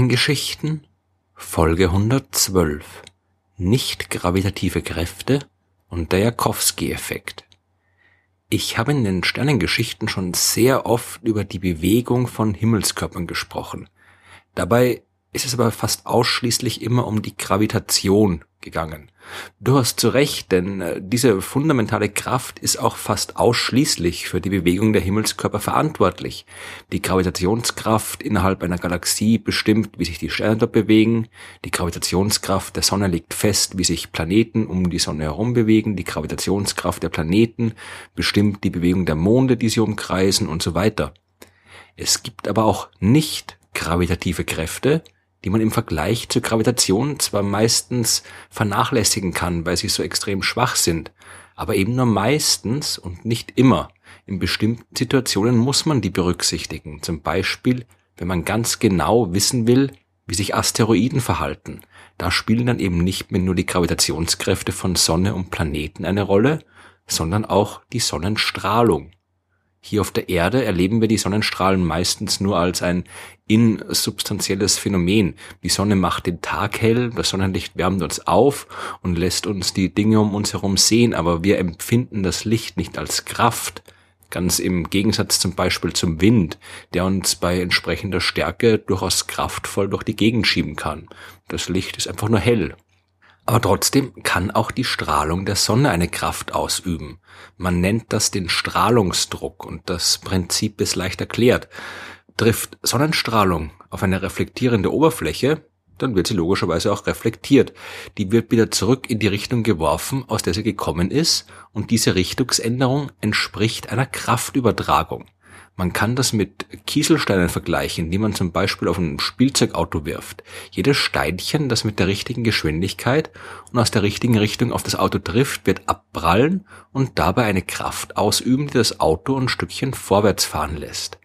Sternengeschichten Folge 112 Nicht gravitative Kräfte und der Jakowski-Effekt. Ich habe in den Sternengeschichten schon sehr oft über die Bewegung von Himmelskörpern gesprochen. Dabei ist es aber fast ausschließlich immer um die Gravitation gegangen. Du hast zu Recht, denn äh, diese fundamentale Kraft ist auch fast ausschließlich für die Bewegung der Himmelskörper verantwortlich. Die Gravitationskraft innerhalb einer Galaxie bestimmt, wie sich die Sterne dort bewegen. Die Gravitationskraft der Sonne legt fest, wie sich Planeten um die Sonne herum bewegen. Die Gravitationskraft der Planeten bestimmt die Bewegung der Monde, die sie umkreisen und so weiter. Es gibt aber auch nicht gravitative Kräfte, die man im Vergleich zur Gravitation zwar meistens vernachlässigen kann, weil sie so extrem schwach sind, aber eben nur meistens und nicht immer. In bestimmten Situationen muss man die berücksichtigen, zum Beispiel, wenn man ganz genau wissen will, wie sich Asteroiden verhalten. Da spielen dann eben nicht mehr nur die Gravitationskräfte von Sonne und Planeten eine Rolle, sondern auch die Sonnenstrahlung. Hier auf der Erde erleben wir die Sonnenstrahlen meistens nur als ein insubstanzielles Phänomen. Die Sonne macht den Tag hell, das Sonnenlicht wärmt uns auf und lässt uns die Dinge um uns herum sehen, aber wir empfinden das Licht nicht als Kraft. Ganz im Gegensatz zum Beispiel zum Wind, der uns bei entsprechender Stärke durchaus kraftvoll durch die Gegend schieben kann. Das Licht ist einfach nur hell. Aber trotzdem kann auch die Strahlung der Sonne eine Kraft ausüben. Man nennt das den Strahlungsdruck und das Prinzip ist leicht erklärt. Trifft Sonnenstrahlung auf eine reflektierende Oberfläche, dann wird sie logischerweise auch reflektiert. Die wird wieder zurück in die Richtung geworfen, aus der sie gekommen ist, und diese Richtungsänderung entspricht einer Kraftübertragung. Man kann das mit Kieselsteinen vergleichen, die man zum Beispiel auf ein Spielzeugauto wirft. Jedes Steinchen, das mit der richtigen Geschwindigkeit und aus der richtigen Richtung auf das Auto trifft, wird abprallen und dabei eine Kraft ausüben, die das Auto ein Stückchen vorwärts fahren lässt.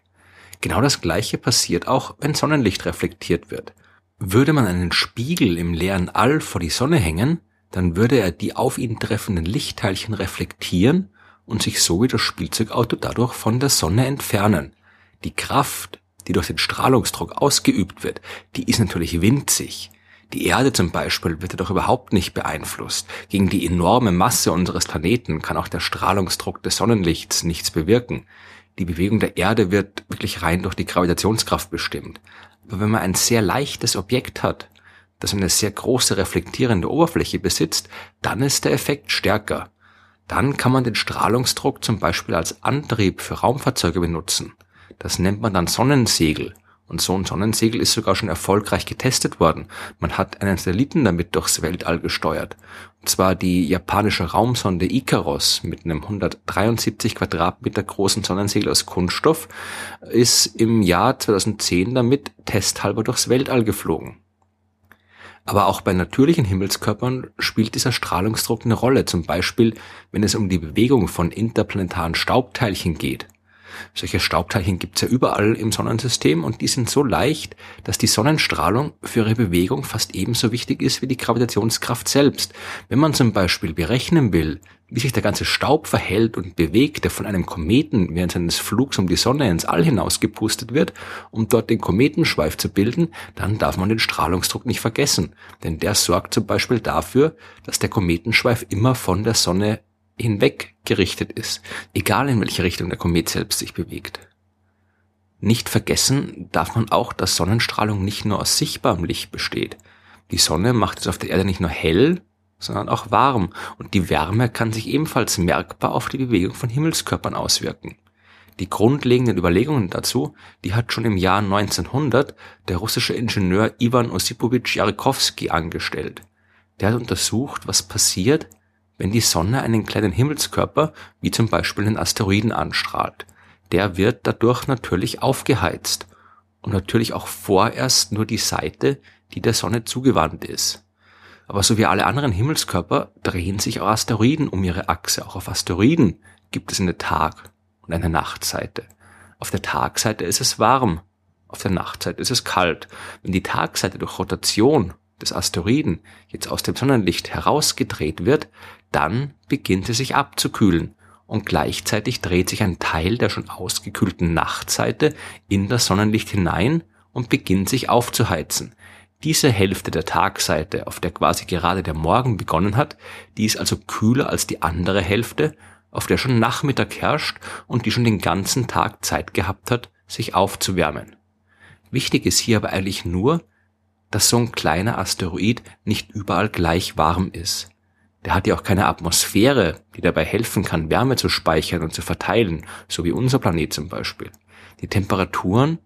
Genau das gleiche passiert auch, wenn Sonnenlicht reflektiert wird. Würde man einen Spiegel im leeren All vor die Sonne hängen, dann würde er die auf ihn treffenden Lichtteilchen reflektieren und sich so wie das Spielzeugauto dadurch von der Sonne entfernen. Die Kraft, die durch den Strahlungsdruck ausgeübt wird, die ist natürlich winzig. Die Erde zum Beispiel wird dadurch überhaupt nicht beeinflusst. Gegen die enorme Masse unseres Planeten kann auch der Strahlungsdruck des Sonnenlichts nichts bewirken. Die Bewegung der Erde wird wirklich rein durch die Gravitationskraft bestimmt. Aber wenn man ein sehr leichtes Objekt hat, das eine sehr große reflektierende Oberfläche besitzt, dann ist der Effekt stärker. Dann kann man den Strahlungsdruck zum Beispiel als Antrieb für Raumfahrzeuge benutzen. Das nennt man dann Sonnensegel. Und so ein Sonnensegel ist sogar schon erfolgreich getestet worden. Man hat einen Satelliten damit durchs Weltall gesteuert. Und zwar die japanische Raumsonde Icaros mit einem 173 Quadratmeter großen Sonnensegel aus Kunststoff ist im Jahr 2010 damit testhalber durchs Weltall geflogen. Aber auch bei natürlichen Himmelskörpern spielt dieser Strahlungsdruck eine Rolle, zum Beispiel wenn es um die Bewegung von interplanetaren Staubteilchen geht. Solche Staubteilchen gibt's ja überall im Sonnensystem und die sind so leicht, dass die Sonnenstrahlung für ihre Bewegung fast ebenso wichtig ist wie die Gravitationskraft selbst. Wenn man zum Beispiel berechnen will, wie sich der ganze Staub verhält und bewegt, der von einem Kometen während seines Flugs um die Sonne ins All hinaus gepustet wird, um dort den Kometenschweif zu bilden, dann darf man den Strahlungsdruck nicht vergessen. Denn der sorgt zum Beispiel dafür, dass der Kometenschweif immer von der Sonne hinweg gerichtet ist, egal in welche Richtung der Komet selbst sich bewegt. Nicht vergessen darf man auch, dass Sonnenstrahlung nicht nur aus sichtbarem Licht besteht. Die Sonne macht es auf der Erde nicht nur hell, sondern auch warm, und die Wärme kann sich ebenfalls merkbar auf die Bewegung von Himmelskörpern auswirken. Die grundlegenden Überlegungen dazu, die hat schon im Jahr 1900 der russische Ingenieur Ivan Osipovich Jarkowski angestellt. Der hat untersucht, was passiert, wenn die Sonne einen kleinen Himmelskörper, wie zum Beispiel einen Asteroiden anstrahlt. Der wird dadurch natürlich aufgeheizt und natürlich auch vorerst nur die Seite, die der Sonne zugewandt ist. Aber so wie alle anderen Himmelskörper drehen sich auch Asteroiden um ihre Achse. Auch auf Asteroiden gibt es eine Tag- und eine Nachtseite. Auf der Tagseite ist es warm, auf der Nachtseite ist es kalt. Wenn die Tagseite durch Rotation des Asteroiden jetzt aus dem Sonnenlicht herausgedreht wird, dann beginnt es sich abzukühlen und gleichzeitig dreht sich ein Teil der schon ausgekühlten Nachtseite in das Sonnenlicht hinein und beginnt sich aufzuheizen. Diese Hälfte der Tagseite, auf der quasi gerade der Morgen begonnen hat, die ist also kühler als die andere Hälfte, auf der schon Nachmittag herrscht und die schon den ganzen Tag Zeit gehabt hat, sich aufzuwärmen. Wichtig ist hier aber eigentlich nur, dass so ein kleiner Asteroid nicht überall gleich warm ist. Der hat ja auch keine Atmosphäre, die dabei helfen kann, Wärme zu speichern und zu verteilen, so wie unser Planet zum Beispiel. Die Temperaturen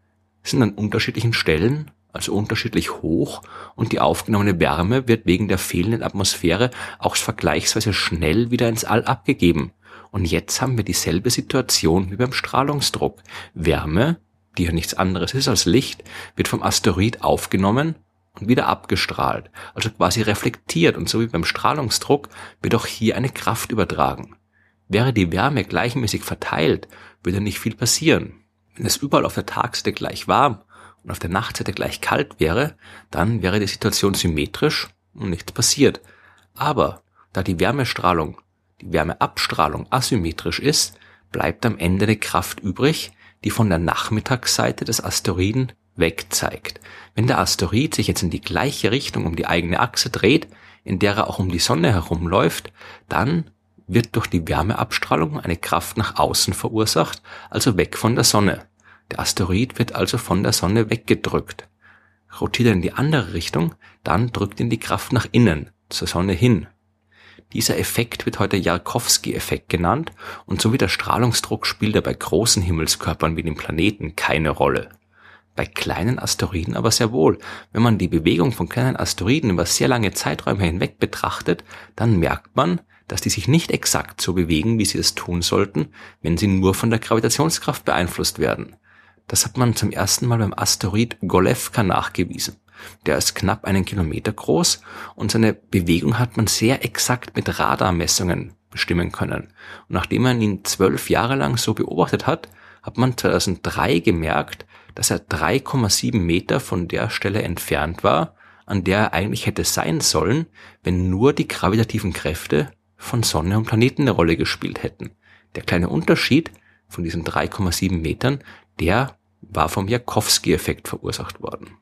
sind an unterschiedlichen Stellen, also unterschiedlich hoch, und die aufgenommene Wärme wird wegen der fehlenden Atmosphäre auch vergleichsweise schnell wieder ins All abgegeben. Und jetzt haben wir dieselbe Situation wie beim Strahlungsdruck. Wärme, die ja nichts anderes ist als Licht, wird vom Asteroid aufgenommen und wieder abgestrahlt, also quasi reflektiert und so wie beim Strahlungsdruck wird auch hier eine Kraft übertragen. Wäre die Wärme gleichmäßig verteilt, würde nicht viel passieren. Wenn es überall auf der Tagsseite gleich warm und auf der Nachtseite gleich kalt wäre, dann wäre die Situation symmetrisch und nichts passiert. Aber da die Wärmestrahlung, die Wärmeabstrahlung asymmetrisch ist, bleibt am Ende eine Kraft übrig, die von der Nachmittagsseite des Asteroiden weg zeigt. Wenn der Asteroid sich jetzt in die gleiche Richtung um die eigene Achse dreht, in der er auch um die Sonne herumläuft, dann wird durch die Wärmeabstrahlung eine Kraft nach außen verursacht, also weg von der Sonne. Der Asteroid wird also von der Sonne weggedrückt. Rotiert er in die andere Richtung, dann drückt ihn die Kraft nach innen, zur Sonne hin. Dieser Effekt wird heute Jarkowski-Effekt genannt und so wie der Strahlungsdruck spielt er bei großen Himmelskörpern wie den Planeten keine Rolle. Bei kleinen Asteroiden aber sehr wohl. Wenn man die Bewegung von kleinen Asteroiden über sehr lange Zeiträume hinweg betrachtet, dann merkt man, dass die sich nicht exakt so bewegen, wie sie es tun sollten, wenn sie nur von der Gravitationskraft beeinflusst werden. Das hat man zum ersten Mal beim Asteroid Golevka nachgewiesen. Der ist knapp einen Kilometer groß und seine Bewegung hat man sehr exakt mit Radarmessungen bestimmen können. Und nachdem man ihn zwölf Jahre lang so beobachtet hat, hat man 2003 gemerkt, dass er 3,7 Meter von der Stelle entfernt war, an der er eigentlich hätte sein sollen, wenn nur die gravitativen Kräfte von Sonne und Planeten eine Rolle gespielt hätten. Der kleine Unterschied von diesen 3,7 Metern, der war vom Jakowski-Effekt verursacht worden.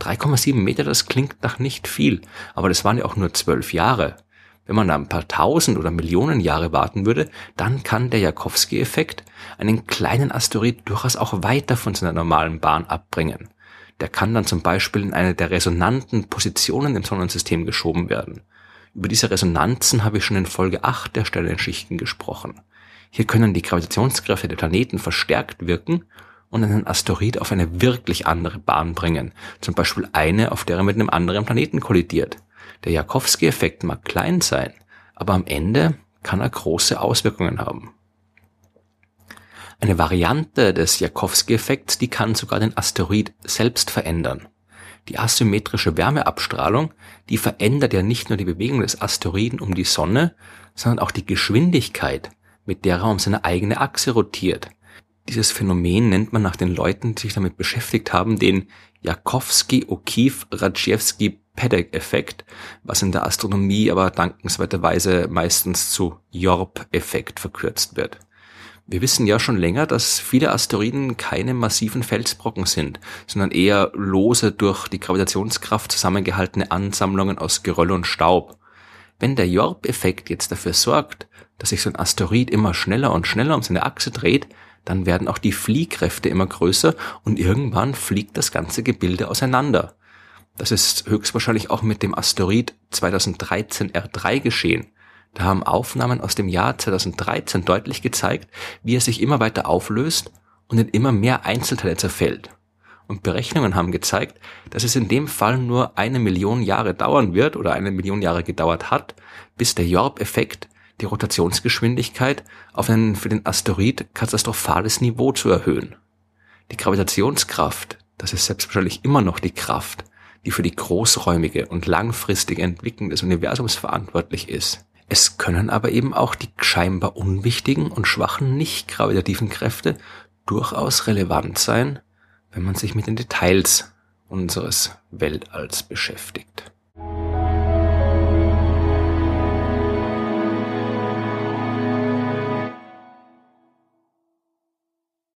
3,7 Meter, das klingt nach nicht viel, aber das waren ja auch nur zwölf Jahre. Wenn man da ein paar tausend oder Millionen Jahre warten würde, dann kann der Jakowski-Effekt einen kleinen Asteroid durchaus auch weiter von seiner normalen Bahn abbringen. Der kann dann zum Beispiel in eine der resonanten Positionen im Sonnensystem geschoben werden. Über diese Resonanzen habe ich schon in Folge 8 der Stellenschichten gesprochen. Hier können die Gravitationskräfte der Planeten verstärkt wirken und einen Asteroid auf eine wirklich andere Bahn bringen, zum Beispiel eine, auf der er mit einem anderen Planeten kollidiert. Der Jakowski-Effekt mag klein sein, aber am Ende kann er große Auswirkungen haben. Eine Variante des Jakowski-Effekts, die kann sogar den Asteroid selbst verändern. Die asymmetrische Wärmeabstrahlung, die verändert ja nicht nur die Bewegung des Asteroiden um die Sonne, sondern auch die Geschwindigkeit, mit der er um seine eigene Achse rotiert. Dieses Phänomen nennt man nach den Leuten, die sich damit beschäftigt haben, den Jakowski-O'Keefe-Rajewski-Paddock-Effekt, was in der Astronomie aber dankenswerterweise meistens zu Jorp-Effekt verkürzt wird. Wir wissen ja schon länger, dass viele Asteroiden keine massiven Felsbrocken sind, sondern eher lose durch die Gravitationskraft zusammengehaltene Ansammlungen aus Geröll und Staub. Wenn der Jorp-Effekt jetzt dafür sorgt, dass sich so ein Asteroid immer schneller und schneller um seine Achse dreht, dann werden auch die Fliehkräfte immer größer und irgendwann fliegt das ganze Gebilde auseinander. Das ist höchstwahrscheinlich auch mit dem Asteroid 2013 R3 geschehen. Da haben Aufnahmen aus dem Jahr 2013 deutlich gezeigt, wie er sich immer weiter auflöst und in immer mehr Einzelteile zerfällt. Und Berechnungen haben gezeigt, dass es in dem Fall nur eine Million Jahre dauern wird oder eine Million Jahre gedauert hat, bis der Jorp-Effekt die Rotationsgeschwindigkeit auf ein für den Asteroid katastrophales Niveau zu erhöhen. Die Gravitationskraft, das ist selbstverständlich immer noch die Kraft, die für die großräumige und langfristige Entwicklung des Universums verantwortlich ist. Es können aber eben auch die scheinbar unwichtigen und schwachen nicht gravitativen Kräfte durchaus relevant sein, wenn man sich mit den Details unseres Weltalls beschäftigt.